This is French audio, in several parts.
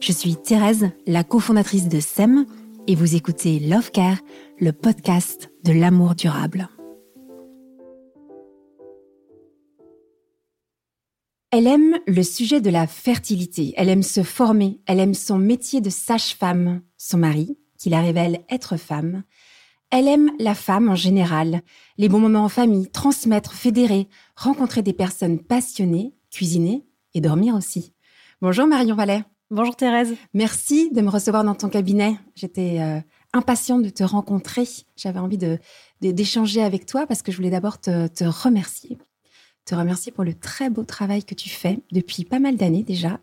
Je suis Thérèse, la cofondatrice de SEM, et vous écoutez Love Care, le podcast de l'amour durable. Elle aime le sujet de la fertilité, elle aime se former, elle aime son métier de sage-femme, son mari, qui la révèle être femme. Elle aime la femme en général, les bons moments en famille, transmettre, fédérer, rencontrer des personnes passionnées, cuisiner et dormir aussi. Bonjour Marion Vallet. Bonjour Thérèse. Merci de me recevoir dans ton cabinet. J'étais euh, impatiente de te rencontrer. J'avais envie d'échanger avec toi parce que je voulais d'abord te, remercier te remercier pour le très beau travail que tu fais depuis pas mal d'années déjà.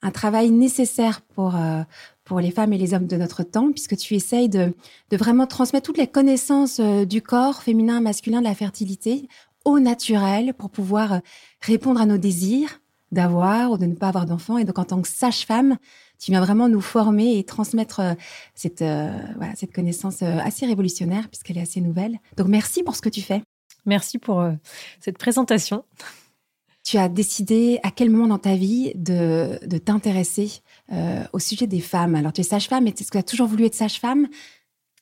Un travail nécessaire pour, euh, pour les femmes et les hommes de notre temps, puisque tu essayes de, vraiment transmettre toutes les connaissances euh, du corps féminin, masculin, de la fertilité au naturel pour pouvoir répondre à nos désirs d'avoir ou de ne pas avoir d'enfants. Et donc, en tant que sage-femme, tu viens vraiment nous former et transmettre cette, voilà, cette connaissance assez révolutionnaire, puisqu'elle est assez nouvelle. Donc, merci pour ce que tu fais. Merci pour euh, cette présentation. Tu as décidé à quel moment dans ta vie de, de t'intéresser euh, au sujet des femmes? Alors, tu es sage-femme, est-ce que tu as toujours voulu être sage-femme?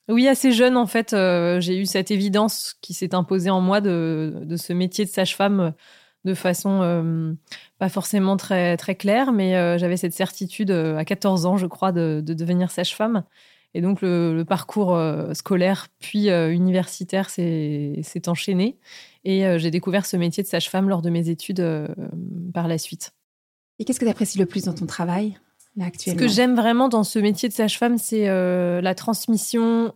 Oui, assez jeune, en fait, euh, j'ai eu cette évidence qui s'est imposée en moi de, de ce métier de sage-femme de façon pas forcément très, très claire, mais j'avais cette certitude à 14 ans, je crois, de, de devenir sage-femme. Et donc le, parcours euh, scolaire puis euh, universitaire s'est enchaîné. Et euh, j'ai découvert ce métier de sage-femme lors de mes études par la suite. Et qu'est-ce que tu apprécies le plus dans ton travail là, actuellement Ce que j'aime vraiment dans ce métier de sage-femme, c'est la transmission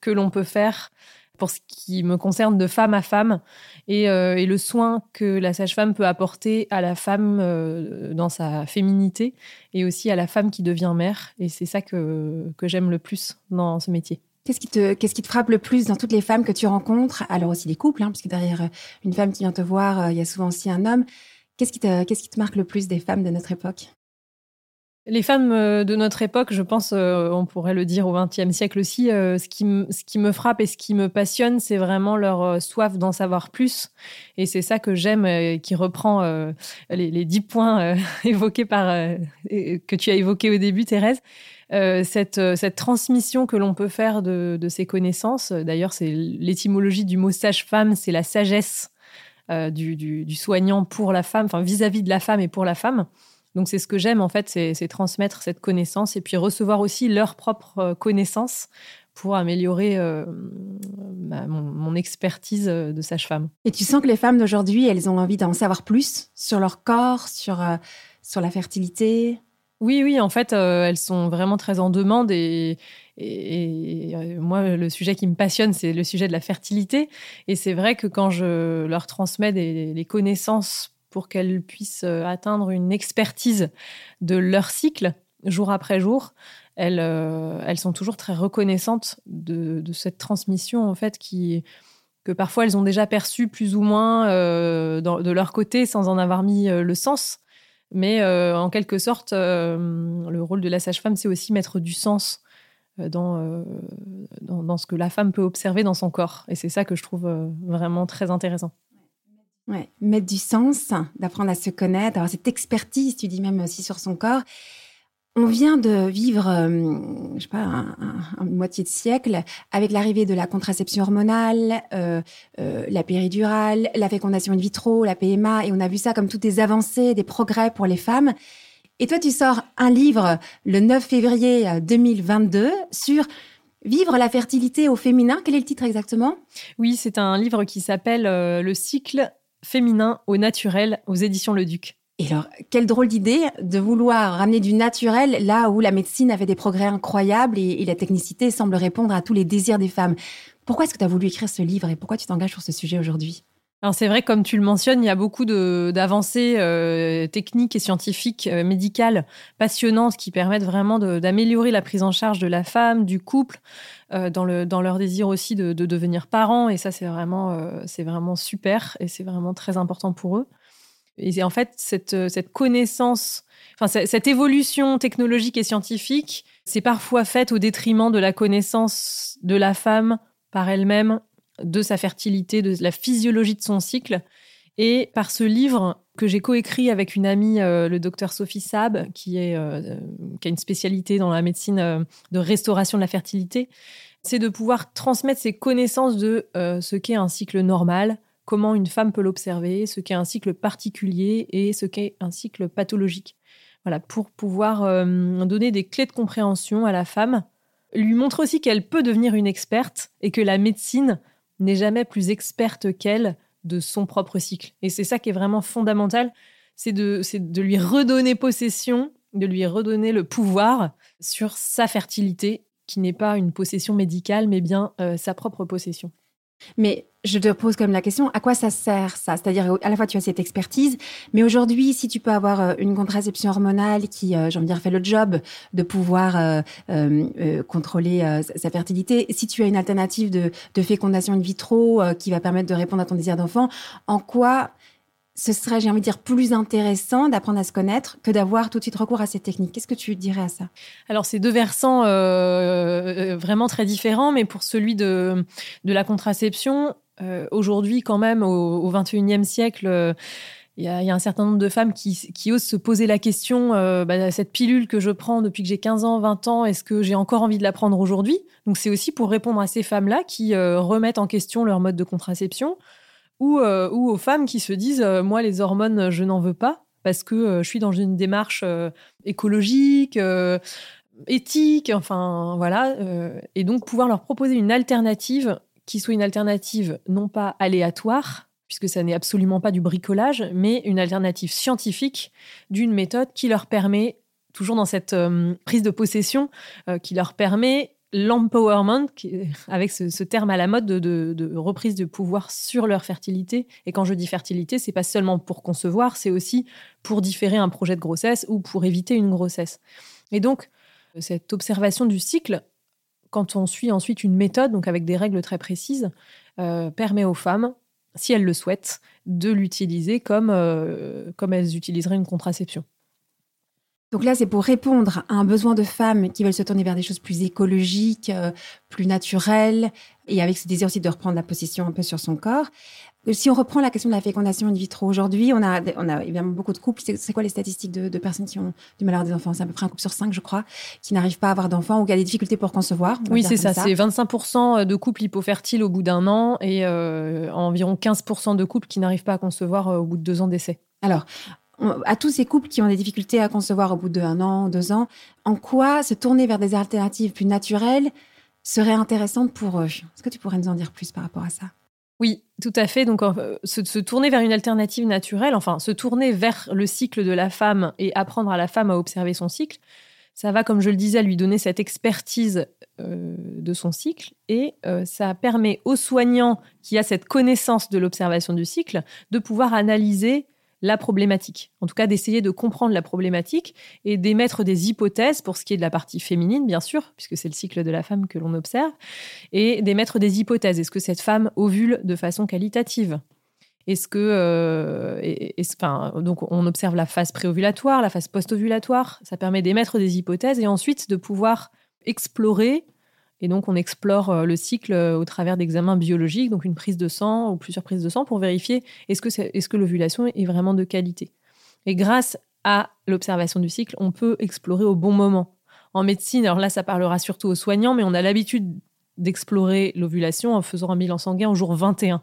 que l'on peut faire pour ce qui me concerne de femme à femme et, euh, et le soin que la sage-femme peut apporter à la femme euh, dans sa féminité et aussi à la femme qui devient mère. Et c'est ça que, que j'aime le plus dans ce métier. Qu'est-ce qui, te, qu'est-ce qui te frappe le plus dans toutes les femmes que tu rencontres? Alors aussi les couples, hein, puisque derrière euh, une femme qui vient te voir, il y a souvent aussi un homme. Qu'est-ce qui, te, qu'est-ce qui te marque le plus des femmes de notre époque? Les femmes euh, de notre époque, je pense, euh, on pourrait le dire au XXe siècle aussi, euh, ce, qui me frappe et ce qui me passionne, c'est vraiment leur soif d'en savoir plus. Et c'est ça que j'aime, qui reprend les, dix points évoqués par, que tu as évoqués au début, Thérèse. cette, cette transmission que l'on peut faire de, ces connaissances, d'ailleurs, c'est l'étymologie du mot sage-femme, c'est la sagesse du, du, soignant pour la femme, enfin vis-à-vis de la femme et pour la femme. Donc c'est ce que j'aime en fait, c'est transmettre cette connaissance et puis recevoir aussi leur propre euh, connaissance pour améliorer euh, mon, expertise de sage-femme. Et tu sens que les femmes d'aujourd'hui, elles ont envie d'en savoir plus sur leur corps, sur, euh, sur la fertilité? Oui, oui, en fait, elles sont vraiment très en demande et, moi, le sujet qui me passionne, c'est le sujet de la fertilité. Et c'est vrai que quand je leur transmets des, les connaissances pour qu'elles puissent atteindre une expertise de leur cycle, jour après jour, elles, euh, sont toujours très reconnaissantes de, cette transmission, en fait, qui, que parfois elles ont déjà perçue plus ou moins euh, de leur côté sans en avoir mis euh, le sens. Mais en quelque sorte, le rôle de la sage-femme, c'est aussi mettre du sens dans, dans, ce que la femme peut observer dans son corps. Et c'est ça que je trouve vraiment très intéressant. Ouais, mettre du sens, d'apprendre à se connaître, d'avoir cette expertise, tu dis même aussi sur son corps. On vient de vivre, euh, je sais pas, un, moitié de siècle avec l'arrivée de la contraception hormonale, euh, euh, la péridurale, la fécondation in vitro, la PMA, et on a vu ça comme toutes des avancées, des progrès pour les femmes. Et toi, tu sors un livre le 9 février 2022 sur Vivre la fertilité au féminin. Quel est le titre exactement? Oui, c'est un livre qui s'appelle Le cycle féminin au naturel aux éditions Le Duc. Et alors, quelle drôle d'idée de vouloir ramener du naturel là où la médecine avait des progrès incroyables et, la technicité semble répondre à tous les désirs des femmes. Pourquoi est-ce que tu as voulu écrire ce livre et pourquoi tu t'engages sur ce sujet aujourd'hui? Alors c'est vrai, comme tu le mentionnes, il y a beaucoup d'avancées euh, techniques et scientifiques, euh, médicales, passionnantes, qui permettent vraiment d'améliorer la prise en charge de la femme, du couple, euh, dans, le, dans leur désir aussi de, de devenir parents. Et ça, c'est vraiment, c'est vraiment super et c'est vraiment très important pour eux. Et en fait, cette, cette connaissance, enfin, cette évolution technologique et scientifique, c'est parfois faite au détriment de la connaissance de la femme par elle-même, de sa fertilité, de la physiologie de son cycle. Et par ce livre que j'ai coécrit avec une amie, euh, le docteur Sophie Sab, qui, est, euh, qui a une spécialité dans la médecine de restauration de la fertilité, c'est de pouvoir transmettre ces connaissances de ce qu'est un cycle normal, comment une femme peut l'observer, ce qu'est un cycle particulier et ce qu'est un cycle pathologique. Voilà, pour pouvoir euh, donner des clés de compréhension à la femme, lui montrer aussi qu'elle peut devenir une experte et que la médecine n'est jamais plus experte qu'elle de son propre cycle. Et c'est ça qui est vraiment fondamental, c'est de, lui redonner possession, de lui redonner le pouvoir sur sa fertilité, qui n'est pas une possession médicale, mais bien euh, sa propre possession. Mais je te pose même la question, à quoi ça sert ça? C'est-à-dire, à la fois, tu as cette expertise, mais aujourd'hui, si tu peux avoir euh, une contraception hormonale qui, euh, j'ai envie de dire, fait le job de pouvoir euh, contrôler sa fertilité, si tu as une alternative de, de fécondation in vitro qui va permettre de répondre à ton désir d'enfant, en quoi ce serait, j'ai envie de dire, plus intéressant d'apprendre à se connaître que d'avoir tout de suite recours à ces techniques. Qu'est-ce que tu dirais à ça? Alors, c'est deux versants euh, euh, vraiment très différents, mais pour celui de, la contraception, euh, aujourd'hui, quand même, au, XXIe siècle, il y, a, un certain nombre de femmes qui, qui osent se poser la question bah, cette pilule que je prends depuis que j'ai 15 ans, 20 ans, est-ce que j'ai encore envie de la prendre aujourd'hui? Donc, c'est aussi pour répondre à ces femmes-là qui remettent en question leur mode de contraception euh, ou, aux femmes qui se disent euh, moi les hormones je n'en veux pas parce que euh, je suis dans une démarche écologique éthique enfin voilà et donc pouvoir leur proposer une alternative qui soit une alternative non pas aléatoire puisque ça n'est absolument pas du bricolage mais une alternative scientifique d'une méthode qui leur permet toujours dans cette prise de possession qui leur permet l'empowerment, avec ce, terme à la mode de, reprise de pouvoir sur leur fertilité. Et quand je dis fertilité, c'est pas seulement pour concevoir, c'est aussi pour différer un projet de grossesse ou pour éviter une grossesse. Et donc, cette observation du cycle, quand on suit ensuite une méthode, donc avec des règles très précises, euh, permet aux femmes, si elles le souhaitent, de l'utiliser comme, euh, comme elles utiliseraient une contraception. Donc là, c'est pour répondre à un besoin de femmes qui veulent se tourner vers des choses plus écologiques, euh, plus naturelles, et avec ce désir aussi de reprendre la possession un peu sur son corps. Euh, si on reprend la question de la fécondation in vitro aujourd'hui, on a, on a évidemment beaucoup de couples. C'est quoi les statistiques de, personnes qui ont du mal à avoir des enfants? C'est à peu près un couple sur cinq, je crois, qui n'arrivent pas à avoir d'enfants ou qui a des difficultés pour concevoir. Oui, c'est ça. C'est 25% de couples hypofertiles au bout d'un an et euh, environ 15% de couples qui n'arrivent pas à concevoir au bout de deux ans d'essai. Alors, à tous ces couples qui ont des difficultés à concevoir au bout d'un an, deux ans, en quoi se tourner vers des alternatives plus naturelles serait intéressant pour eux? Est-ce que tu pourrais nous en dire plus par rapport à ça? Oui, tout à fait. Donc, se, tourner vers une alternative naturelle, enfin, se tourner vers le cycle de la femme et apprendre à la femme à observer son cycle, ça va, comme je le disais, lui donner cette expertise euh, de son cycle et euh, ça permet au soignant qui a cette connaissance de l'observation du cycle de pouvoir analyser la problématique. En tout cas, d'essayer de comprendre la problématique et d'émettre des hypothèses pour ce qui est de la partie féminine, bien sûr, puisque c'est le cycle de la femme que l'on observe, et d'émettre des hypothèses. Est-ce que cette femme ovule de façon qualitative? Est-ce que, euh, donc on observe la phase préovulatoire, la phase post-ovulatoire. Ça permet d'émettre des hypothèses et ensuite de pouvoir explorer. Et donc on explore euh, le cycle euh, au travers d'examens biologiques, donc une prise de sang ou plusieurs prises de sang pour vérifier est-ce que, l'ovulation est vraiment de qualité. Et grâce à l'observation du cycle, on peut explorer au bon moment. En médecine, alors là, ça parlera surtout aux soignants, mais on a l'habitude d'explorer l'ovulation en faisant un bilan sanguin au jour 21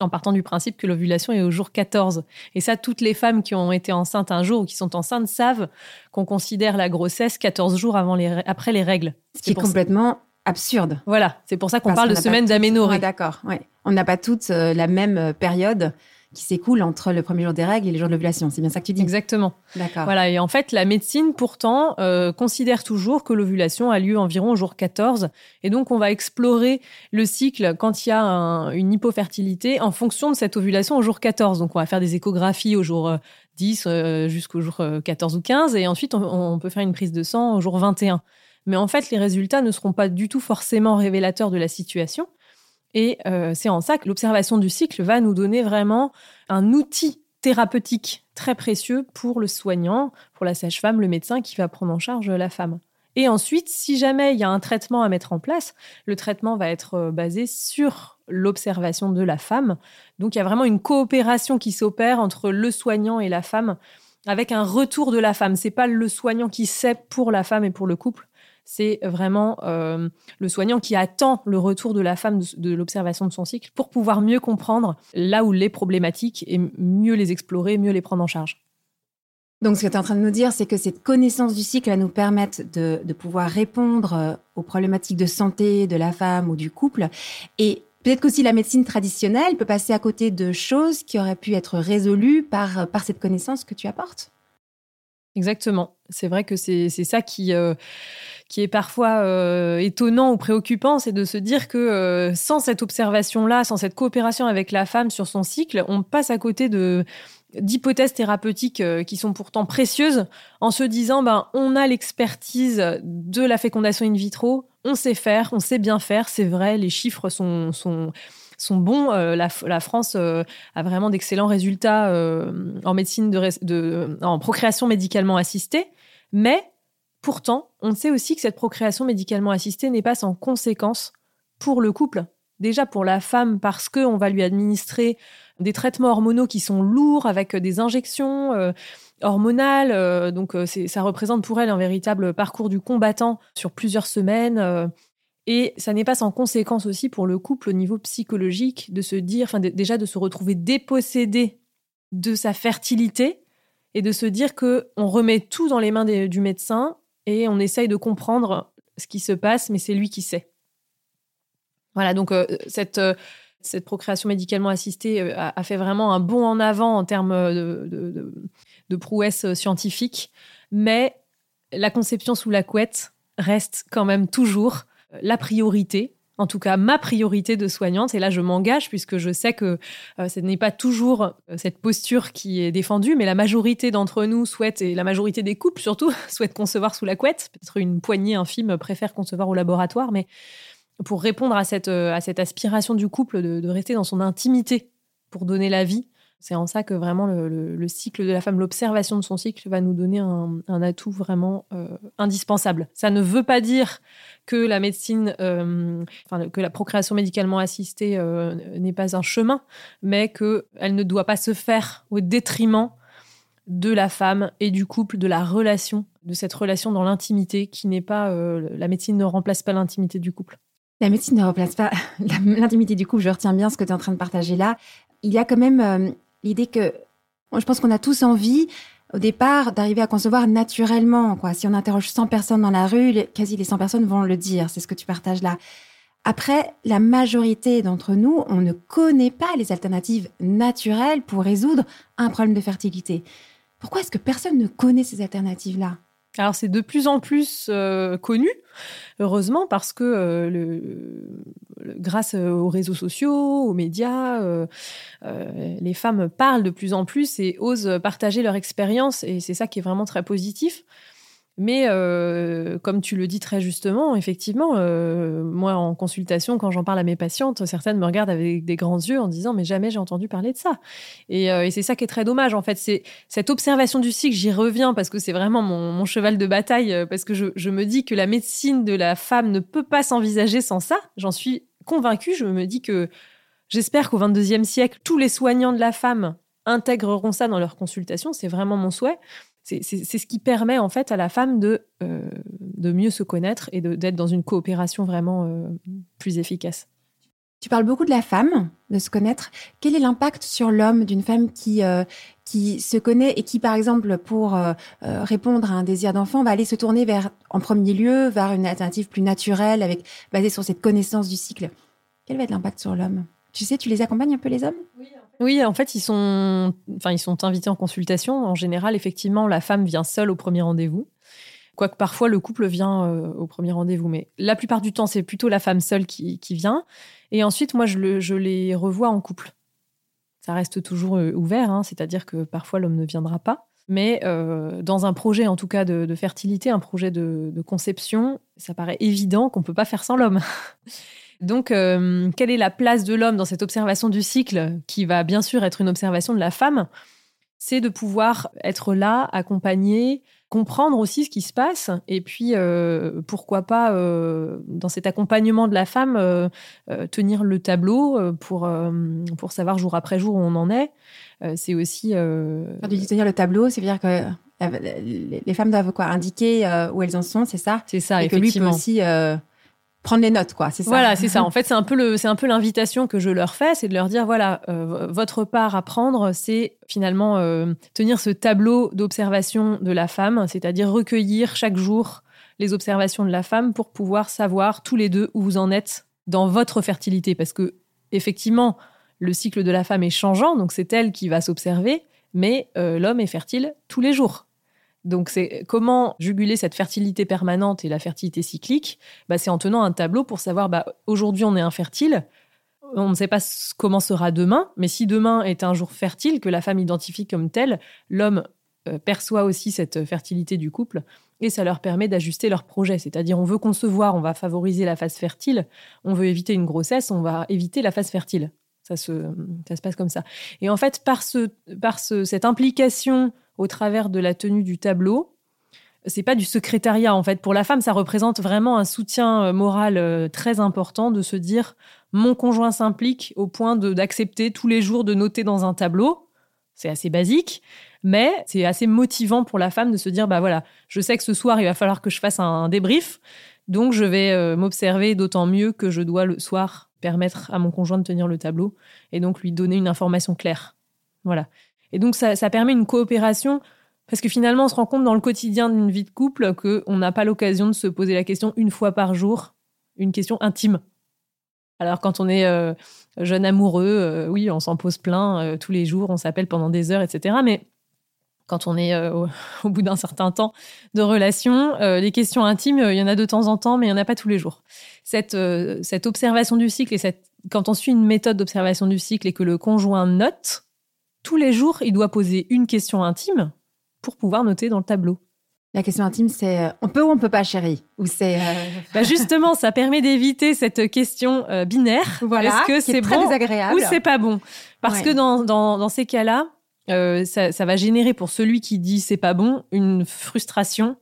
en partant du principe que l'ovulation est au jour 14. Et ça, toutes les femmes qui ont été enceintes un jour ou qui sont enceintes savent qu'on considère la grossesse 14 jours avant les, après les règles. Ce qui est complètement absurde. Voilà, c'est pour ça qu'on parle de semaine d'aménorrhée. D'accord, ouais. On n'a pas toutes euh, la même euh, période qui s'écoule entre le premier jour des règles et les jours de l'ovulation. C'est bien ça que tu dis? Exactement. D'accord. Voilà, et en fait, la médecine, pourtant, euh, considère toujours que l'ovulation a lieu environ au jour 14. Et donc, on va explorer le cycle quand il y a une hypofertilité en fonction de cette ovulation au jour 14. Donc, on va faire des échographies au jour 10 euh, euh, jusqu'au jour 14 ou 15. Et ensuite, on, on peut faire une prise de sang au jour 21. Mais en fait, les résultats ne seront pas du tout forcément révélateurs de la situation et euh, c'est en ça que l'observation du cycle va nous donner vraiment un outil thérapeutique très précieux pour le soignant, pour la sage-femme, le médecin qui va prendre en charge la femme. Et ensuite, si jamais il y a un traitement à mettre en place, le traitement va être euh, basé sur l'observation de la femme. Donc il y a vraiment une coopération qui s'opère entre le soignant et la femme avec un retour de la femme. C'est pas le soignant qui sait pour la femme et pour le couple, c'est vraiment euh, le soignant qui attend le retour de la femme de, l'observation de son cycle pour pouvoir mieux comprendre là où les problématiques et mieux les explorer, mieux les prendre en charge. Donc, ce que tu es en train de nous dire, c'est que cette connaissance du cycle va nous permettre de, pouvoir répondre euh, aux problématiques de santé de la femme ou du couple. Et peut-être qu'aussi la médecine traditionnelle peut passer à côté de choses qui auraient pu être résolues par, par cette connaissance que tu apportes. Exactement. C'est vrai que c'est ça qui, euh, qui est parfois euh, étonnant ou préoccupant, c'est de se dire que euh, sans cette observation-là, sans cette coopération avec la femme sur son cycle, on passe à côté d'hypothèses thérapeutiques qui sont pourtant précieuses en se disant ben on a l'expertise de la fécondation in vitro, on sait faire, on sait bien faire, c'est vrai, les chiffres sont sont sont bons. la, France a vraiment d'excellents résultats en médecine de, en procréation médicalement assistée, mais Pourtant, on sait aussi que cette procréation médicalement assistée n'est pas sans conséquence pour le couple. Déjà pour la femme parce qu'on va lui administrer des traitements hormonaux qui sont lourds avec des injections euh, hormonales. Euh, donc euh, ça représente pour elle un véritable parcours du combattant sur plusieurs semaines. et ça n'est pas sans conséquence aussi pour le couple au niveau psychologique de se dire, enfin déjà de se retrouver dépossédé de sa fertilité et de se dire que on remet tout dans les mains du médecin et on essaye de comprendre ce qui se passe, mais c'est lui qui sait. Voilà, donc euh, cette, euh, cette procréation médicalement assistée euh, a, fait vraiment un bond en avant en termes de, de, de prouesse scientifique, mais la conception sous la couette reste quand même toujours la priorité en tout cas ma priorité de soignante. Et là, je m'engage puisque je sais que euh, ce n'est pas toujours euh, cette posture qui est défendue, mais la majorité d'entre nous souhaite, et la majorité des couples surtout, souhaitent concevoir sous la couette. Peut-être une poignée infime préfère concevoir au laboratoire, mais pour répondre à cette, euh, aspiration du couple de rester dans son intimité pour donner la vie, c'est en ça que vraiment le, cycle de la femme, l'observation de son cycle va nous donner un, atout vraiment euh, indispensable. Ça ne veut pas dire que la médecine, euh, que la procréation médicalement assistée euh, n'est pas un chemin, mais qu'elle ne doit pas se faire au détriment de la femme et du couple, de la relation, de cette relation dans l'intimité qui n'est pas... la médecine ne remplace pas l'intimité du couple. La médecine ne remplace pas l'intimité du couple. Je retiens bien ce que tu es en train de partager là. Il y a quand même l'idée que je pense qu'on a tous envie au départ d'arriver à concevoir naturellement. Quoi. Si on interroge 100 personnes dans la rue, quasi les 100 personnes vont le dire. C'est ce que tu partages là. Après, la majorité d'entre nous, on ne connaît pas les alternatives naturelles pour résoudre un problème de fertilité. Pourquoi est-ce que personne ne connaît ces alternatives-là? Alors c'est de plus en plus euh, connu, heureusement, parce que euh, grâce aux réseaux sociaux, aux médias, euh, les femmes parlent de plus en plus et osent partager leur expérience, et c'est ça qui est vraiment très positif. Mais euh, comme tu le dis très justement, effectivement, euh, moi en consultation, quand j'en parle à mes patientes, certaines me regardent avec des grands yeux en disant mais jamais j'ai entendu parler de ça. Et, euh, c'est ça qui est très dommage en fait. C'est cette observation du cycle, j'y reviens parce que c'est vraiment mon, cheval de bataille parce que je, je, me dis que la médecine de la femme ne peut pas s'envisager sans ça. J'en suis convaincue. Je me dis que j'espère qu'au 22e siècle, tous les soignants de la femme intégreront ça dans leur consultation. C'est vraiment mon souhait c'est ce qui permet en fait à la femme de, euh, de mieux se connaître et d'être dans une coopération vraiment euh, plus efficace. Tu parles beaucoup de la femme, de se connaître. Quel est l'impact sur l'homme d'une femme qui, euh, qui se connaît et qui, par exemple, pour répondre à un désir d'enfant, va aller se tourner vers, en premier lieu, vers une alternative plus naturelle, avec, basée sur cette connaissance du cycle? Quel va être l'impact sur l'homme? Tu sais, tu les accompagnes un peu les hommes? Oui, oui, en fait, ils sont, enfin, ils sont invités en consultation. En général, effectivement, la femme vient seule au premier rendez-vous. Quoique parfois le couple vient euh, au premier rendez-vous, mais la plupart du temps, c'est plutôt la femme seule qui, vient. Et ensuite, moi, je, les revois en couple. Ça reste toujours euh, ouvert, hein, c'est-à-dire que parfois l'homme ne viendra pas. Mais euh, dans un projet, en tout cas, de, fertilité, un projet de, de conception, ça paraît évident qu'on ne peut pas faire sans l'homme. Donc, euh, quelle est la place de l'homme dans cette observation du cycle, qui va bien sûr être une observation de la femme C'est de pouvoir être là, accompagner, comprendre aussi ce qui se passe, et puis euh, pourquoi pas, euh, dans cet accompagnement de la femme, tenir le tableau pour, pour savoir jour après jour où on en est. c'est aussi... Dis tenir le tableau, c'est-à-dire que les femmes doivent quoi indiquer où elles en sont, c'est ça? C'est ça, et effectivement. que lui peut aussi prendre les notes, quoi. C'est ça. Voilà, c'est ça. En fait, c'est un peu le, c'est un peu l'invitation que je leur fais, c'est de leur dire voilà, euh, votre part à prendre, c'est finalement euh, tenir ce tableau d'observation de la femme, c'est-à-dire recueillir chaque jour les observations de la femme pour pouvoir savoir tous les deux où vous en êtes dans votre fertilité, parce que effectivement, le cycle de la femme est changeant, donc c'est elle qui va s'observer, mais euh, l'homme est fertile tous les jours. Donc, c'est comment juguler cette fertilité permanente et la fertilité cyclique? Bah, C'est en tenant un tableau pour savoir bah, aujourd'hui on est infertile, on ne sait pas comment sera demain, mais si demain est un jour fertile que la femme identifie comme tel, l'homme euh, perçoit aussi cette fertilité du couple et ça leur permet d'ajuster leur projet. C'est-à-dire, on veut concevoir, on va favoriser la phase fertile, on veut éviter une grossesse, on va éviter la phase fertile. Ça se, ça se passe comme ça. Et en fait, par, ce, par cette implication au travers de la tenue du tableau. C'est pas du secrétariat en fait. Pour la femme, ça représente vraiment un soutien euh, moral euh, très important de se dire mon conjoint s'implique au point d'accepter tous les jours de noter dans un tableau. C'est assez basique, mais c'est assez motivant pour la femme de se dire bah voilà, je sais que ce soir il va falloir que je fasse un débrief, donc je vais euh, m'observer d'autant mieux que je dois le soir permettre à mon conjoint de tenir le tableau et donc lui donner une information claire. Voilà. Et donc, ça, permet une coopération parce que finalement, on se rend compte dans le quotidien d'une vie de couple qu'on n'a pas l'occasion de se poser la question une fois par jour, une question intime. Alors, quand on est euh, jeune amoureux, euh, oui, on s'en pose plein euh, tous les jours, on s'appelle pendant des heures, etc. Mais quand on est au, bout d'un certain temps de relation, les questions intimes, il y en a de temps en temps, mais il n'y en a pas tous les jours. Cette, observation du cycle et quand on suit une méthode d'observation du cycle et que le conjoint note, tous les jours, il doit poser une question intime pour pouvoir noter dans le tableau. La question intime, c'est euh, on peut ou on peut pas, chérie? Ou c'est euh, bah, justement, ça permet d'éviter cette question euh, binaire. Voilà, est-ce que c'est bon désagréable. ou c'est pas bon? Parce que dans, dans, ces cas-là, ça, ça, va générer pour celui qui dit c'est pas bon une frustration.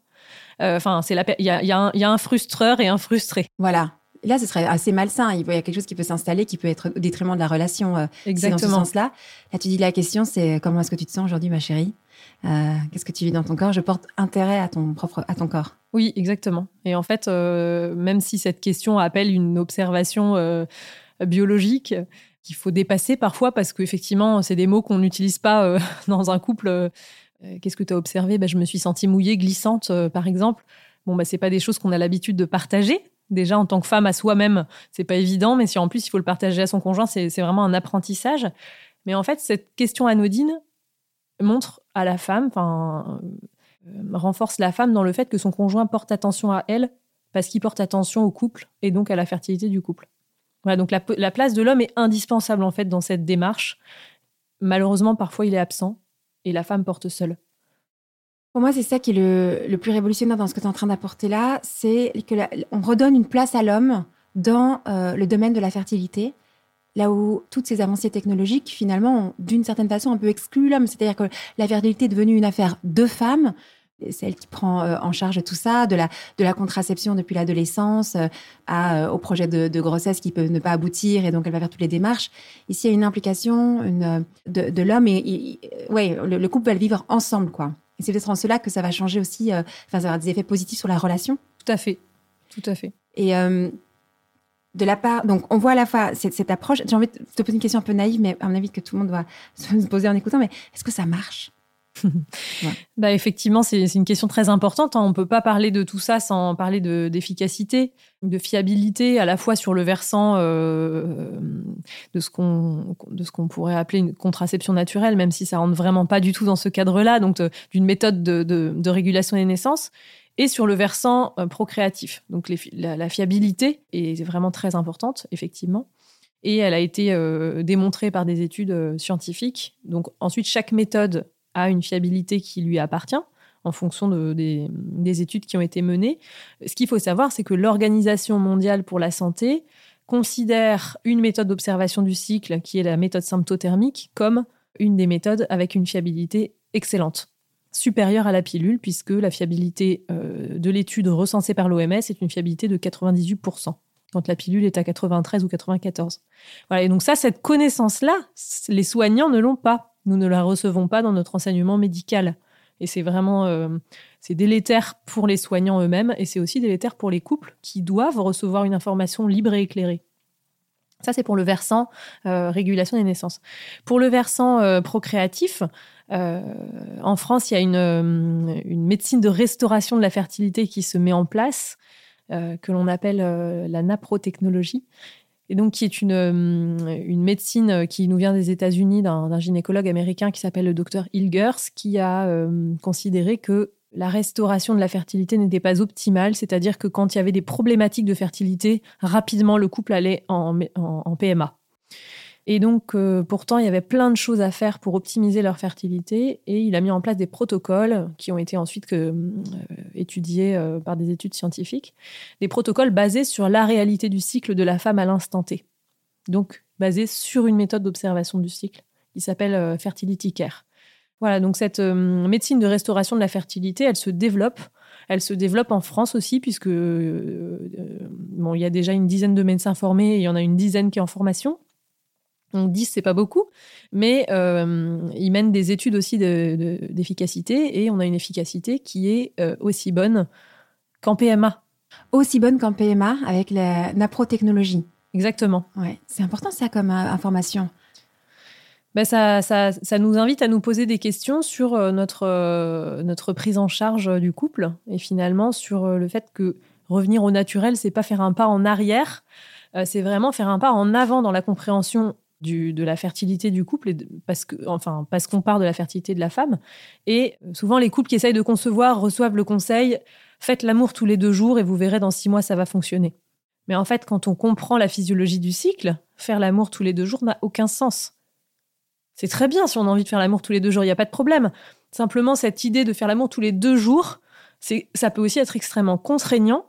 Enfin, c'est il y a, y, a y a un frustreur et un frustré. Voilà là, ce serait assez malsain. Il y a quelque chose qui peut s'installer, qui peut être au détriment de la relation. Euh, Exactement. Dans ce sens-là. Là, tu dis la question, c'est comment est-ce que tu te sens aujourd'hui, ma chérie? Euh, Qu'est-ce que tu vis dans ton corps? Je porte intérêt à ton propre, à ton corps. Oui, exactement. Et en fait, euh, même si cette question appelle une observation biologique, qu'il faut dépasser parfois parce qu'effectivement, c'est des mots qu'on n'utilise pas dans un couple. Qu'est-ce que tu as observé? Ben, Je me suis sentie mouillée, glissante, par exemple. Bon, bah, c'est pas des choses qu'on a l'habitude de partager. Déjà, en tant que femme à soi-même, c'est pas évident, mais si en plus il faut le partager à son conjoint, c'est vraiment un apprentissage. Mais en fait, cette question anodine montre à la femme, enfin, euh, renforce la femme dans le fait que son conjoint porte attention à elle parce qu'il porte attention au couple et donc à la fertilité du couple. Voilà, donc la, place de l'homme est indispensable en fait dans cette démarche. Malheureusement, parfois il est absent et la femme porte seule. Pour moi, c'est ça qui est le, plus révolutionnaire dans ce que tu es en train d'apporter là, c'est que on redonne une place à l'homme dans euh, le domaine de la fertilité, là où toutes ces avancées technologiques, finalement, d'une certaine façon, un peu excluent l'homme. C'est-à-dire que la fertilité est devenue une affaire de femmes, c'est elle qui prend euh, en charge tout ça, de la, la contraception depuis l'adolescence euh, au projet de, grossesse qui peut ne pas aboutir et donc elle va faire toutes les démarches. Ici, il y a une implication de, l'homme et, ouais, le, le, couple va vivre ensemble, quoi. Et c'est peut-être en cela que ça va changer aussi, euh, enfin, ça va avoir des effets positifs sur la relation. Tout à fait. Tout à fait. Et euh, de la part, donc on voit à la fois cette, cette approche, j'ai envie de te poser une question un peu naïve, mais à mon avis que tout le monde doit se poser en écoutant, mais est-ce que ça marche? bah effectivement, c'est une question très importante. Hein. On ne peut pas parler de tout ça sans parler d'efficacité, de, fiabilité, à la fois sur le versant euh, de ce qu'on pourrait appeler une contraception naturelle, même si ça rentre vraiment pas du tout dans ce cadre-là, donc d'une méthode de, régulation des naissances, et sur le versant euh, procréatif. Donc la, fiabilité est vraiment très importante, effectivement et elle a été euh, démontrée par des études scientifiques. Donc ensuite, chaque méthode a une fiabilité qui lui appartient en fonction de, des, études qui ont été menées. Ce qu'il faut savoir, c'est que l'Organisation mondiale pour la santé considère une méthode d'observation du cycle, qui est la méthode symptothermique, comme une des méthodes avec une fiabilité excellente, supérieure à la pilule, puisque la fiabilité euh, de l'étude recensée par l'OMS est une fiabilité de 98% quand la pilule est à 93 ou 94. Voilà, et donc ça, cette connaissance-là, les soignants ne l'ont pas nous ne la recevons pas dans notre enseignement médical. Et c'est vraiment euh, c'est délétère pour les soignants eux-mêmes et c'est aussi délétère pour les couples qui doivent recevoir une information libre et éclairée. Ça, c'est pour le versant euh, régulation des naissances. Pour le versant euh, procréatif, en France, il y a une, une, médecine de restauration de la fertilité qui se met en place, que l'on appelle la naprotechnologie et donc qui est une, euh, médecine qui nous vient des États-Unis d'un gynécologue américain qui s'appelle le docteur Hilgers, qui a euh, considéré que la restauration de la fertilité n'était pas optimale, c'est-à-dire que quand il y avait des problématiques de fertilité, rapidement le couple allait en PMA. Et donc, euh, pourtant, il y avait plein de choses à faire pour optimiser leur fertilité. Et il a mis en place des protocoles qui ont été ensuite que, euh, étudiés euh, par des études scientifiques. Des protocoles basés sur la réalité du cycle de la femme à l'instant T. Donc, basés sur une méthode d'observation du cycle. Il s'appelle Fertility Care. Voilà, donc cette médecine de restauration de la fertilité, elle se développe. Elle se développe en France aussi, puisque bon, il y a déjà une dizaine de médecins formés et il y en a une dizaine qui est en formation. On dit c'est pas beaucoup, mais euh, ils mènent des études aussi d'efficacité et on a une efficacité qui est euh, aussi bonne qu'en PMA. Aussi bonne qu'en PMA avec la naprotechnologie. Exactement. Ouais, c'est important ça comme euh, information. Ben ça, ça, ça, nous invite à nous poser des questions sur notre, notre prise en charge du couple et finalement sur le fait que revenir au naturel, c'est pas faire un pas en arrière, c'est vraiment faire un pas en avant dans la compréhension de la fertilité du couple, et parce enfin, parce qu'on part de la fertilité de la femme. Et souvent, les couples qui essayent de concevoir reçoivent le conseil faites l'amour tous les deux jours et vous verrez dans six mois ça va fonctionner. Mais en fait, quand on comprend la physiologie du cycle, faire l'amour tous les deux jours n'a aucun sens. C'est très bien si on a envie de faire l'amour tous les deux jours, il n'y a pas de problème. Simplement, cette idée de faire l'amour tous les deux jours, ça peut aussi être extrêmement contraignant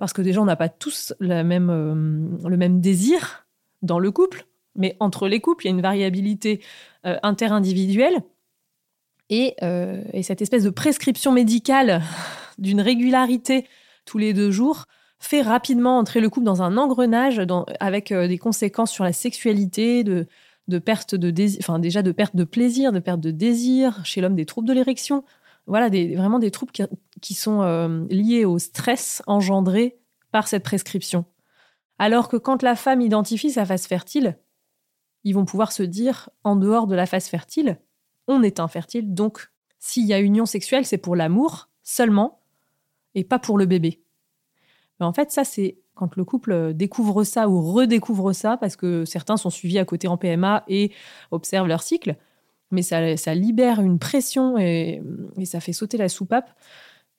parce que déjà, on n'a pas tous la même, euh, le même désir dans le couple. Mais entre les couples, il y a une variabilité euh, interindividuelle. Euh, et, cette espèce de prescription médicale d'une régularité tous les deux jours fait rapidement entrer le couple dans un engrenage avec euh, des conséquences sur la sexualité, de, perte de déjà de perte de plaisir, de perte de désir, chez l'homme des troubles de l'érection. Voilà, vraiment des troubles qui, sont liés au stress engendré par cette prescription. Alors que quand la femme identifie sa phase fertile, ils vont pouvoir se dire, en dehors de la phase fertile, on est infertile, donc s'il y a union sexuelle, c'est pour l'amour seulement, et pas pour le bébé. Mais en fait, ça, c'est quand le couple découvre ça ou redécouvre ça, parce que certains sont suivis à côté en PMA et observent leur cycle, mais ça, libère une pression et, ça fait sauter la soupape.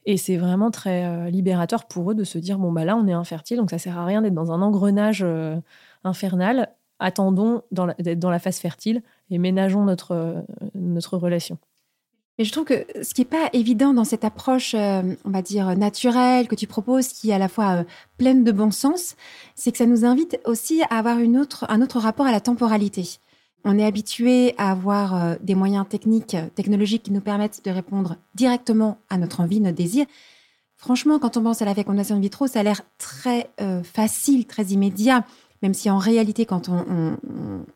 Et c'est vraiment très euh, libérateur pour eux de se dire bon, bah là, on est infertile, donc ça sert à rien d'être dans un engrenage euh, infernal. Attendons d'être dans la phase fertile et ménageons notre, euh, relation. Mais je trouve que ce qui n'est pas évident dans cette approche, on va dire, naturelle que tu proposes, qui est à la fois pleine de bon sens, c'est que ça nous invite aussi à avoir un autre rapport à la temporalité. On est habitué à avoir euh, des moyens techniques, technologiques qui nous permettent de répondre directement à notre envie, notre désir. Franchement, quand on pense à la fécondation in vitro, ça a l'air très euh, facile, très immédiat, même si en réalité, quand on,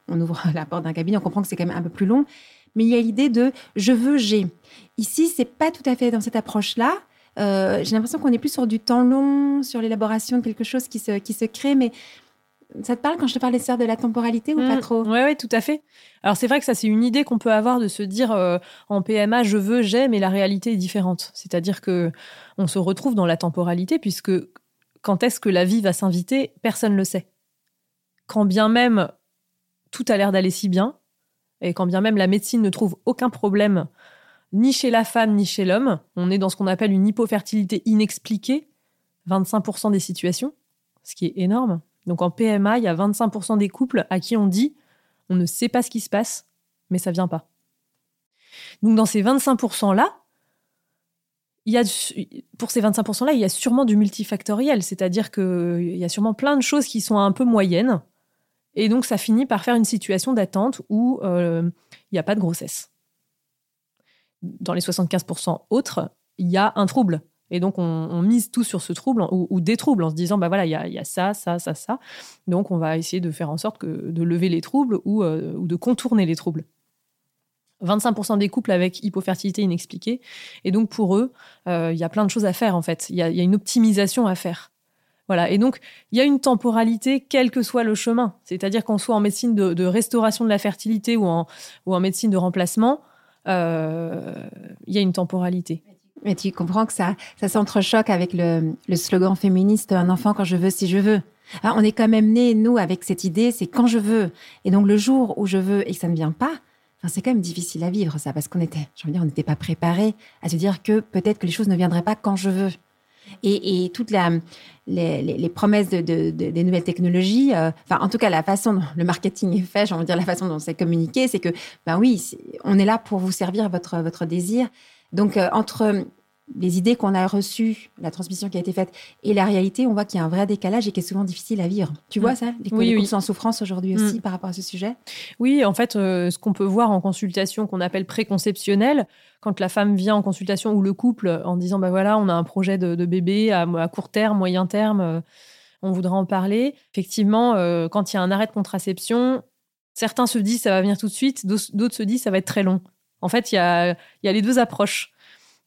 ouvre la porte d'un cabinet, on comprend que c'est quand même un peu plus long. Mais il y a l'idée de je veux, j'ai. Ici, c'est pas tout à fait dans cette approche-là. Euh, j'ai l'impression qu'on est plus sur du temps long, sur l'élaboration de quelque chose qui se, qui se crée, mais ça te parle quand je te parle des sphères de la temporalité ou pas mm. trop? Oui, ouais, tout à fait. Alors c'est vrai que ça, c'est une idée qu'on peut avoir de se dire euh, en PMA, je veux, j'ai, mais la réalité est différente. C'est-à-dire que on se retrouve dans la temporalité puisque quand est-ce que la vie va s'inviter, personne ne le sait. Quand bien même tout a l'air d'aller si bien, et quand bien même la médecine ne trouve aucun problème ni chez la femme ni chez l'homme, on est dans ce qu'on appelle une hypofertilité inexpliquée, 25% des situations, ce qui est énorme. Donc en PMA, il y a 25% des couples à qui on dit on ne sait pas ce qui se passe, mais ça vient pas. Donc dans ces 25%-là, il y a, pour ces 25%-là, il y a sûrement du multifactoriel, c'est-à-dire qu'il y a sûrement plein de choses qui sont un peu moyennes, et donc ça finit par faire une situation d'attente où euh, il n'y a pas de grossesse. Dans les 75% autres, il y a un trouble. Et donc, on, mise tout sur ce trouble ou, des troubles en se disant, bah voilà, il y a, ça, ça, ça, ça. Donc, on va essayer de faire en sorte de lever les troubles ou, euh, de contourner les troubles. 25% des couples avec hypofertilité inexpliquée. Et donc, pour eux, euh, il y a plein de choses à faire, en fait. Il y a, une optimisation à faire. Voilà. Et donc, il y a une temporalité, quel que soit le chemin. C'est-à-dire qu'on soit en médecine de, restauration de la fertilité ou en, ou en médecine de remplacement, euh, il y a une temporalité. Mais tu comprends que ça, ça s'entrechoque avec le, le, slogan féministe un enfant quand je veux, si je veux. on est quand même nés, nous, avec cette idée, c'est quand je veux. Et donc, le jour où je veux et que ça ne vient pas, c'est quand même difficile à vivre, ça, parce qu'on était, je veux dire, on n'était pas préparé à se dire que peut-être que les choses ne viendraient pas quand je veux. Et, et toutes les, promesses de, de, des nouvelles technologies, euh, enfin, en tout cas, la façon dont le marketing est fait, j'ai envie de dire la façon dont c'est communiqué, c'est que, ben oui, on est là pour vous servir votre, votre désir. Donc, euh, entre les idées qu'on a reçues, la transmission qui a été faite, et la réalité, on voit qu'il y a un vrai décalage et qui est souvent difficile à vivre. Tu vois mm. ça Les, oui, oui. sont en souffrance aujourd'hui mm. aussi par rapport à ce sujet? Oui, en fait, euh, ce qu'on peut voir en consultation qu'on appelle préconceptionnelle, quand la femme vient en consultation ou le couple en disant, bah voilà, on a un projet de, bébé à, court terme, moyen terme, euh, on voudra en parler. Effectivement, quand il y a un arrêt de contraception, certains se disent ça va venir tout de suite, d'autres se disent ça va être très long. En fait, il y a, y a les deux approches.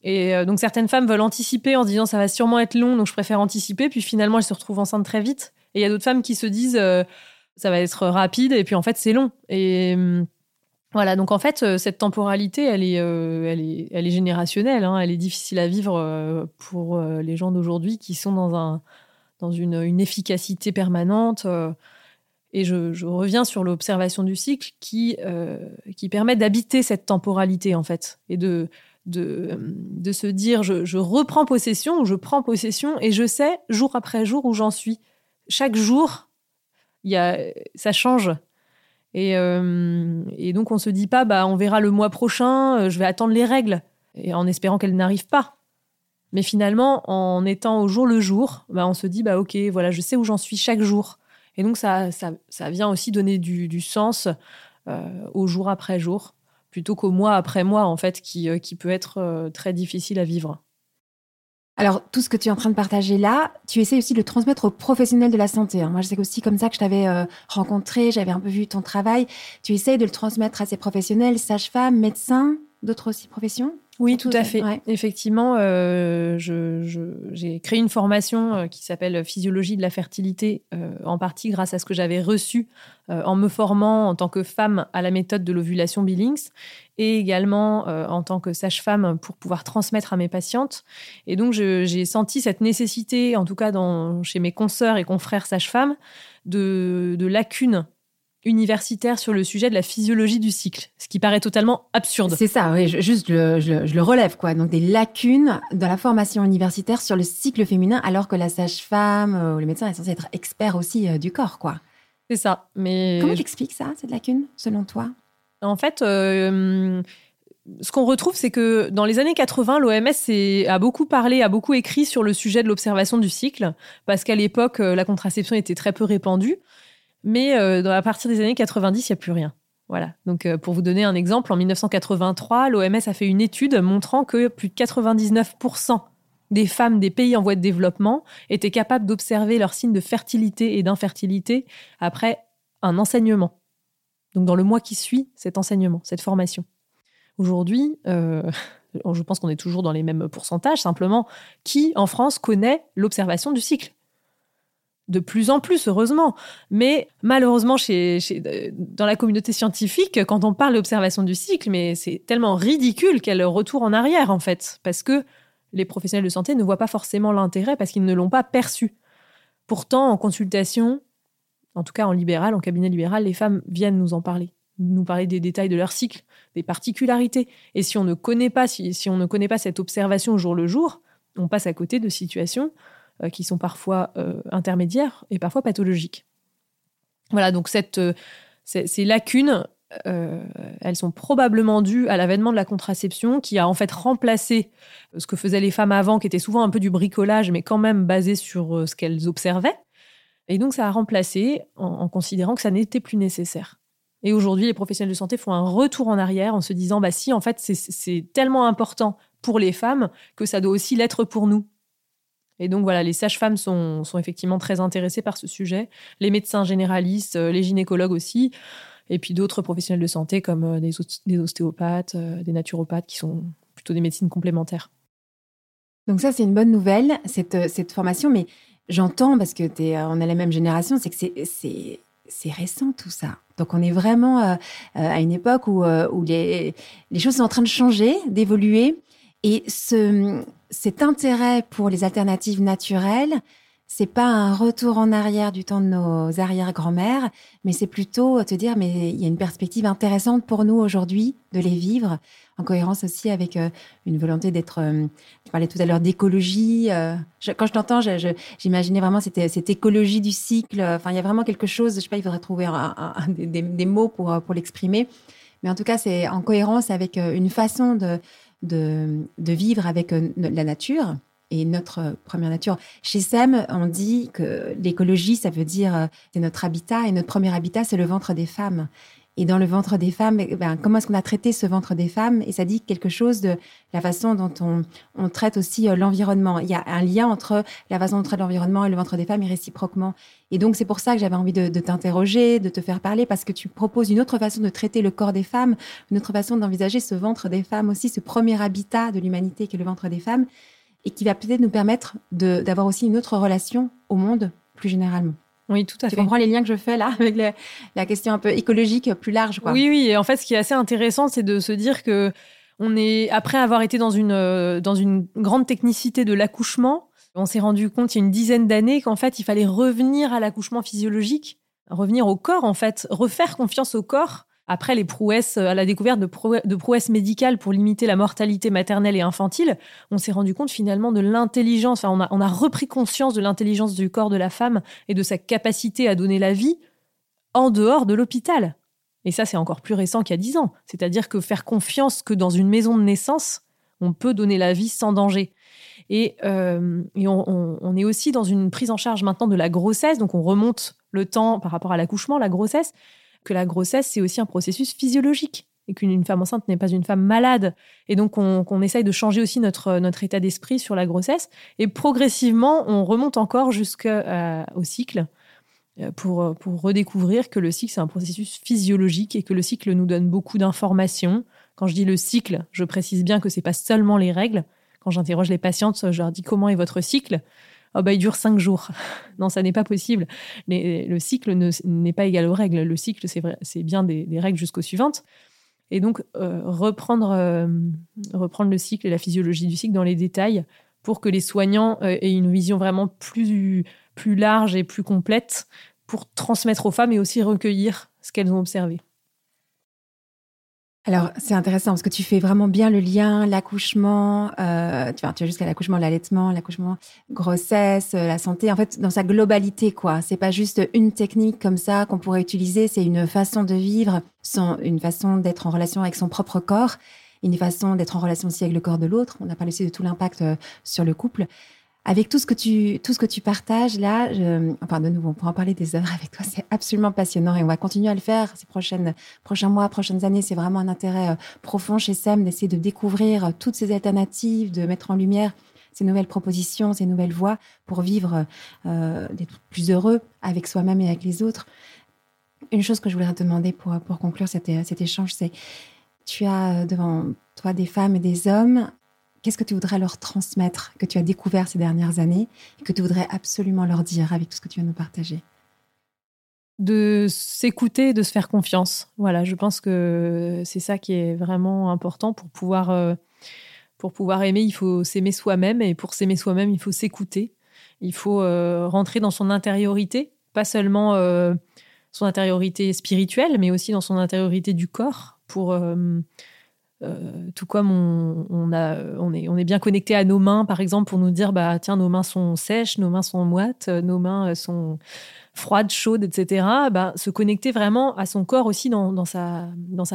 Et euh, donc certaines femmes veulent anticiper en se disant ça va sûrement être long, donc je préfère anticiper. Puis finalement, elles se retrouvent enceintes très vite. Et il y a d'autres femmes qui se disent euh, ça va être rapide, et puis en fait, c'est long. Et hum, voilà, donc en fait, euh, cette temporalité, elle est, elle est, elle est générationnelle. Hein. elle est difficile à vivre pour les gens d'aujourd'hui qui sont dans, un, dans une, efficacité permanente. Et je, je, reviens sur l'observation du cycle qui, qui permet d'habiter cette temporalité, en fait, et de, de, se dire je, reprends possession ou je prends possession et je sais jour après jour où j'en suis. Chaque jour, y a, ça change. Et, euh, et, donc on se dit pas bah on verra le mois prochain, euh, je vais attendre les règles et en espérant qu'elles n'arrivent pas. Mais finalement, en étant au jour le jour, bah on se dit bah ok voilà je sais où j'en suis chaque jour. Et donc ça, ça, ça vient aussi donner du, du sens euh, au jour après jour plutôt qu'au mois après mois, en fait, qui, euh, qui peut être euh, très difficile à vivre. Alors, tout ce que tu es en train de partager là, tu essaies aussi de le transmettre aux professionnels de la santé. Hein. Moi, je sais aussi comme ça que je t'avais euh, rencontré, j'avais un peu vu ton travail. Tu essayes de le transmettre à ces professionnels, sages-femmes, médecins, d'autres aussi professions? Oui, tout à fait. Effectivement, euh, j'ai créé une formation euh, qui s'appelle Physiologie de la fertilité, euh, en partie grâce à ce que j'avais reçu en me formant en tant que femme à la méthode de l'ovulation Billings. et également en tant que sage-femme pour pouvoir transmettre à mes patientes. Et donc, j'ai senti cette nécessité, en tout cas dans, chez mes consoeurs et confrères sages-femmes, de, de lacunes universitaire sur le sujet de la physiologie du cycle, ce qui paraît totalement absurde. C'est ça, oui, juste je, le relève, quoi. Donc des lacunes dans la formation universitaire sur le cycle féminin, alors que la sage-femme euh, ou le médecin est censé être expert aussi euh, du corps, quoi. C'est ça, mais... Comment tu expliques ça, cette lacune, selon toi? En fait... Euh, ce qu'on retrouve, c'est que dans les années 80, l'OMS a beaucoup parlé, a beaucoup écrit sur le sujet de l'observation du cycle, parce qu'à l'époque, la contraception était très peu répandue. Mais euh, à partir des années 90, il n'y a plus rien. Voilà. Donc, euh, pour vous donner un exemple, en 1983, l'OMS a fait une étude montrant que plus de 99% des femmes des pays en voie de développement étaient capables d'observer leurs signes de fertilité et d'infertilité après un enseignement. Donc, dans le mois qui suit cet enseignement, cette formation. Aujourd'hui, euh, je pense qu'on est toujours dans les mêmes pourcentages. Simplement, qui en France connaît l'observation du cycle de plus en plus, heureusement. Mais malheureusement, chez, dans la communauté scientifique, quand on parle d'observation du cycle, mais c'est tellement ridicule qu'elle retourne en arrière, en fait, parce que les professionnels de santé ne voient pas forcément l'intérêt parce qu'ils ne l'ont pas perçu. Pourtant, en consultation, en tout cas en libéral, en cabinet libéral, les femmes viennent nous en parler, nous parler des détails de leur cycle, des particularités. Et si on ne connaît pas, si on ne connaît pas cette observation au jour le jour, on passe à côté de situations qui sont parfois euh, intermédiaires et parfois pathologiques. Voilà, donc cette, euh, ces, lacunes, elles sont probablement dues à l'avènement de la contraception qui a en fait remplacé ce que faisaient les femmes avant, qui était souvent un peu du bricolage, mais quand même basé sur ce qu'elles observaient. Et donc ça a remplacé en, considérant que ça n'était plus nécessaire. Et aujourd'hui, les professionnels de santé font un retour en arrière en se disant, bah si, en fait, c'est tellement important pour les femmes que ça doit aussi l'être pour nous. Et donc voilà, les sages-femmes sont, effectivement très intéressées par ce sujet, les médecins généralistes, euh, les gynécologues aussi, et puis d'autres professionnels de santé comme euh, des, ostéopathes, euh, des naturopathes qui sont plutôt des médecines complémentaires. Donc ça, c'est une bonne nouvelle, cette, cette formation, mais j'entends, parce que on a la même génération, c'est que c'est récent tout ça. Donc on est vraiment à une époque où, où les, les, choses sont en train de changer, d'évoluer. Et ce, cet intérêt pour les alternatives naturelles, c'est pas un retour en arrière du temps de nos arrière-grand-mères, mais c'est plutôt te dire, mais il y a une perspective intéressante pour nous aujourd'hui de les vivre, en cohérence aussi avec euh, une volonté d'être. Euh, tu parlais tout à l'heure d'écologie. Euh, quand je t'entends, j'imaginais vraiment cette, cette écologie du cycle. Enfin, il y a vraiment quelque chose. Je sais pas, il faudrait trouver des, mots pour l'exprimer. Mais en tout cas, c'est en cohérence avec une façon de de, vivre avec euh, la nature et notre première nature. Chez SEM, on dit que l'écologie, ça veut dire euh, c'est notre habitat et notre premier habitat, c'est le ventre des femmes. Et dans le ventre des femmes, eh ben, comment est-ce qu'on a traité ce ventre des femmes? Et ça dit quelque chose de la façon dont on, traite aussi euh, l'environnement. Il y a un lien entre la façon dont on traite l'environnement et le ventre des femmes et réciproquement. Et donc c'est pour ça que j'avais envie de, t'interroger, de te faire parler, parce que tu proposes une autre façon de traiter le corps des femmes, une autre façon d'envisager ce ventre des femmes aussi, ce premier habitat de l'humanité qui est le ventre des femmes, et qui va peut-être nous permettre d'avoir aussi une autre relation au monde plus généralement. Oui, tout à fait. Tu comprends les liens que je fais là avec la question un peu écologique plus large, quoi. Oui, oui. Et en fait, ce qui est assez intéressant, c'est de se dire que on est après avoir été dans une euh, dans une grande technicité de l'accouchement, on s'est rendu compte il y a une dizaine d'années qu'en fait, il fallait revenir à l'accouchement physiologique, revenir au corps, en fait, refaire confiance au corps après les prouesses, à la découverte de, prouesses médicales pour limiter la mortalité maternelle et infantile, on s'est rendu compte finalement de l'intelligence, on, a, on a repris conscience de l'intelligence du corps de la femme et de sa capacité à donner la vie en dehors de l'hôpital. Et ça, c'est encore plus récent qu'il y a dix ans. C'est-à-dire que faire confiance que dans une maison de naissance, on peut donner la vie sans danger. Et, euh, on, est aussi dans une prise en charge maintenant de la grossesse, donc on remonte le temps par rapport à l'accouchement, la grossesse que la grossesse, c'est aussi un processus physiologique et qu'une femme enceinte n'est pas une femme malade. Et donc, on, essaye de changer aussi notre, notre état d'esprit sur la grossesse. Et progressivement, on remonte encore jusqu'au euh, cycle euh, pour, pour redécouvrir que le cycle, c'est un processus physiologique et que le cycle nous donne beaucoup d'informations. Quand je dis le cycle, je précise bien que c'est pas seulement les règles. Quand j'interroge les patientes, je leur dis comment est votre cycle oh bah, il dure cinq jours. non, ça n'est pas possible. le cycle n'est pas égal aux règles. Le cycle, c'est bien des, règles jusqu'aux suivantes. Et donc, reprendre, reprendre le cycle et la physiologie du cycle dans les détails pour que les soignants aient une vision vraiment plus, plus large et plus complète pour transmettre aux femmes et aussi recueillir ce qu'elles ont observé. Alors, c'est intéressant parce que tu fais vraiment bien le lien, l'accouchement, euh, tu, vas, jusqu'à l'accouchement, l'allaitement, l'accouchement, grossesse, euh, la santé, en fait, dans sa globalité, quoi. C'est pas juste une technique comme ça qu'on pourrait utiliser, c'est une façon de vivre, une façon d'être en relation avec son propre corps, une façon d'être en relation aussi avec le corps de l'autre. On a parlé aussi de tout l'impact euh, sur le couple avec tout ce que tu tout ce que tu partages là, enfin de nouveau, on pourra en parler des heures avec toi, c'est absolument passionnant et on va continuer à le faire ces prochaines prochains mois, prochaines années. C'est vraiment un intérêt euh, profond chez SEM d'essayer de découvrir euh, toutes ces alternatives, de mettre en lumière ces nouvelles propositions, ces nouvelles voies pour vivre euh, plus heureux avec soi-même et avec les autres. Une chose que je voudrais te demander pour pour conclure cet, cet échange, c'est tu as devant toi des femmes et des hommes qu'est-ce que tu voudrais leur transmettre, que tu as découvert ces dernières années, et que tu voudrais absolument leur dire avec tout ce que tu viens de nous partager? De s'écouter, de se faire confiance. Voilà, je pense que c'est ça qui est vraiment important pour pouvoir, euh, pour pouvoir aimer. Il faut s'aimer soi-même et pour s'aimer soi-même, il faut s'écouter. Il faut euh, rentrer dans son intériorité, pas seulement euh, son intériorité spirituelle, mais aussi dans son intériorité du corps pour euh, tout comme on, est, bien connecté à nos mains, par exemple, pour nous dire bah tiens, nos mains sont sèches, nos mains sont moites, euh, nos mains euh, sont froides, chaudes, etc. Bah, se connecter vraiment à son corps aussi dans, sa,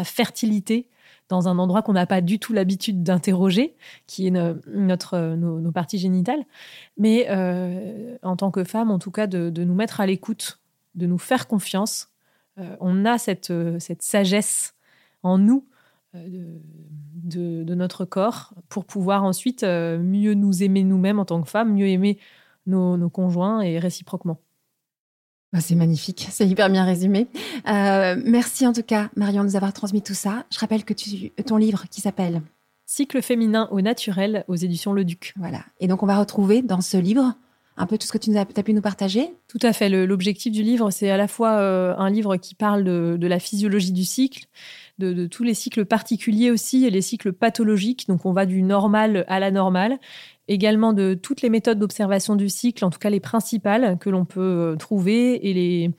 fertilité, dans un endroit qu'on n'a pas du tout l'habitude d'interroger, qui est notre, nos, parties génitales. Mais en tant que femme, en tout cas, de, nous mettre à l'écoute, de nous faire confiance. on a cette sagesse en nous euh, de, notre corps pour pouvoir ensuite euh, mieux nous aimer nous-mêmes en tant que femmes, mieux aimer nos, conjoints et réciproquement. Bah, c'est magnifique, c'est hyper bien résumé. Euh, merci en tout cas, Marion, de nous avoir transmis tout ça. Je rappelle que tu, ton livre qui s'appelle Cycle féminin au naturel aux éditions Le Duc. Voilà. Et donc, on va retrouver dans ce livre un peu tout ce que tu nous as, as pu nous partager Tout à fait. L'objectif du livre, c'est à la fois un livre qui parle de, la physiologie du cycle, de, tous les cycles particuliers aussi et les cycles pathologiques. Donc on va du normal à la normale. Également de toutes les méthodes d'observation du cycle, en tout cas les principales que l'on peut euh, trouver et les,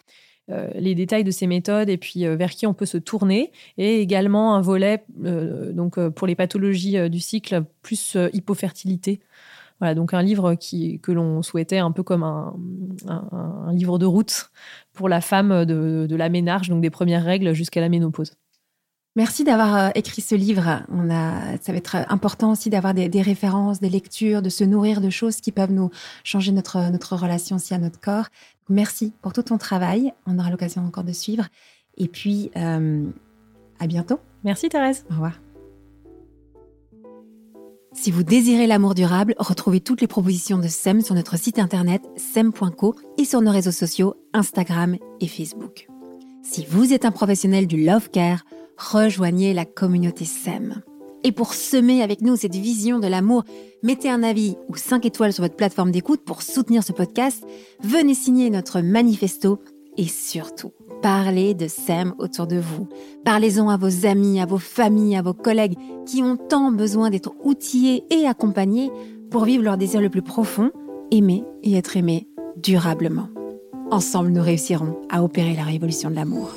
euh, les détails de ces méthodes et puis euh, vers qui on peut se tourner. Et également un volet donc pour les pathologies du cycle plus hypofertilité. Voilà, donc un livre qui, que l'on souhaitait un peu comme un, un, livre de route pour la femme de, de la ménage, donc des premières règles jusqu'à la ménopause. Merci d'avoir euh, écrit ce livre. On a, ça va être important aussi d'avoir des, références, des lectures, de se nourrir de choses qui peuvent nous changer notre, notre relation aussi à notre corps. Merci pour tout ton travail. On aura l'occasion encore de suivre. Et puis, euh, à bientôt. Merci Thérèse. Au revoir. Si vous désirez l'amour durable, retrouvez toutes les propositions de SEM sur notre site internet sem.co et sur nos réseaux sociaux Instagram et Facebook. Si vous êtes un professionnel du love care, rejoignez la communauté SEM. Et pour semer avec nous cette vision de l'amour, mettez un avis ou 5 étoiles sur votre plateforme d'écoute pour soutenir ce podcast, venez signer notre manifesto et surtout, parlez de SEM autour de vous. Parlez-en à vos amis, à vos familles, à vos collègues qui ont tant besoin d'être outillés et accompagnés pour vivre leur désir le plus profond, aimer et être aimé durablement. Ensemble, nous réussirons à opérer la révolution de l'amour.